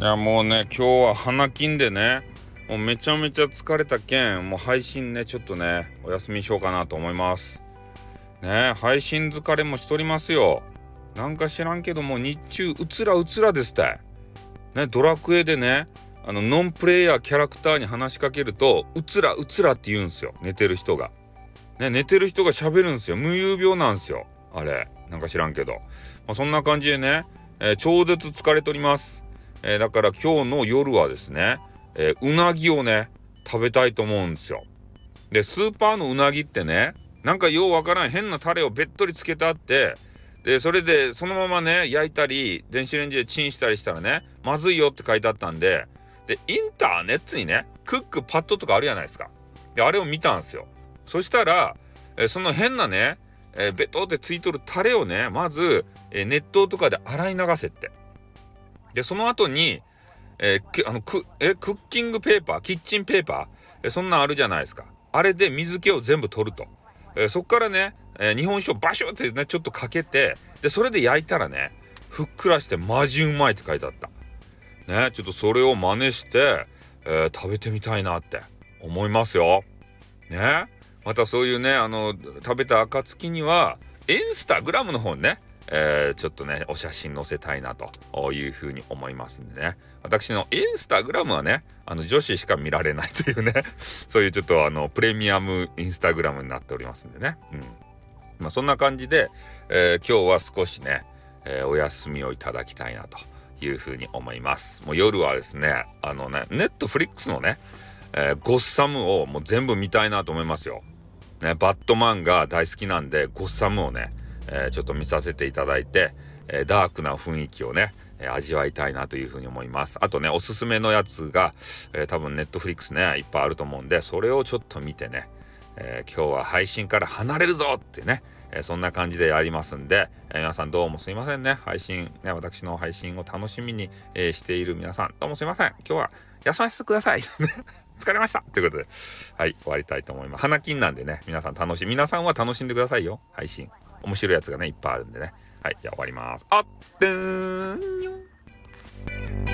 やもうね今日は花金でねもうめちゃめちゃ疲れたけんもう配信ねちょっとねお休みしようかなと思います。ね配信疲れもしとりますよ。なんか知らんけども日中うつらうつらですって。ねドラクエでねあのノンプレイヤーキャラクターに話しかけるとうつらうつらって言うんすよ。寝てる人が。ね寝てる人が喋るんすよ。無遊病なんすよ。あれ。なんか知らんけど、まあ、そんな感じでね、えー、超絶疲れとります。えー、だから今日の夜はですね、えー、うなぎをね食べたいと思うんですよ。でスーパーのうなぎってねなんかようわからん変なタレをべっとりつけてあってでそれでそのままね焼いたり電子レンジでチンしたりしたらねまずいよって書いてあったんででインターネットにねクックパッドとかあるじゃないですか。であれを見たんですよ。そしたら、えその変なね、えー、ベトってついとるタレをねまず、えー、熱湯とかで洗い流せって。で、その後に、えー、あのクえクッキングペーパー、キッチンペーパー、えそんなんあるじゃないですか。あれで水気を全部取ると。えー、そっからね、えー、日本酒をバシュってね、ちょっとかけて、で、それで焼いたらね、ふっくらしてマジうまいって書いてあった。ね、ちょっとそれを真似して、え食べてみたいなって思いますよ。ね。またそういうね、あの、食べた暁には、インスタグラムの方ね、えー、ちょっとね、お写真載せたいなというふうに思いますんでね。私のインスタグラムはね、あの女子しか見られないというね、そういうちょっとあのプレミアムインスタグラムになっておりますんでね。うん。まあそんな感じで、えー、今日は少しね、えー、お休みをいただきたいなというふうに思います。もう夜はですね、あのね、ネットフリックスのね、えー、ゴッサムをもう全部見たいなと思いますよ。ね、バットマンが大好きなんで、ゴッサムをね、えー、ちょっと見させていただいて、えー、ダークな雰囲気をね、えー、味わいたいなというふうに思います。あとね、おすすめのやつが、え多分ネットフリックスね、いっぱいあると思うんで、それをちょっと見てね、え今日は配信から離れるぞってね、えそんな感じでやりますんで、え皆さんどうもすいませんね。配信、ね、私の配信を楽しみに、えしている皆さん、どうもすいません。今日は休ませてください。疲れましたということで、はい、終わりたいと思います。花金なんでね、皆さん楽しみ、皆さんは楽しんでくださいよ、配信。面白いやつがねいっぱいあるんでね。はいじゃあ終わります。あってーん。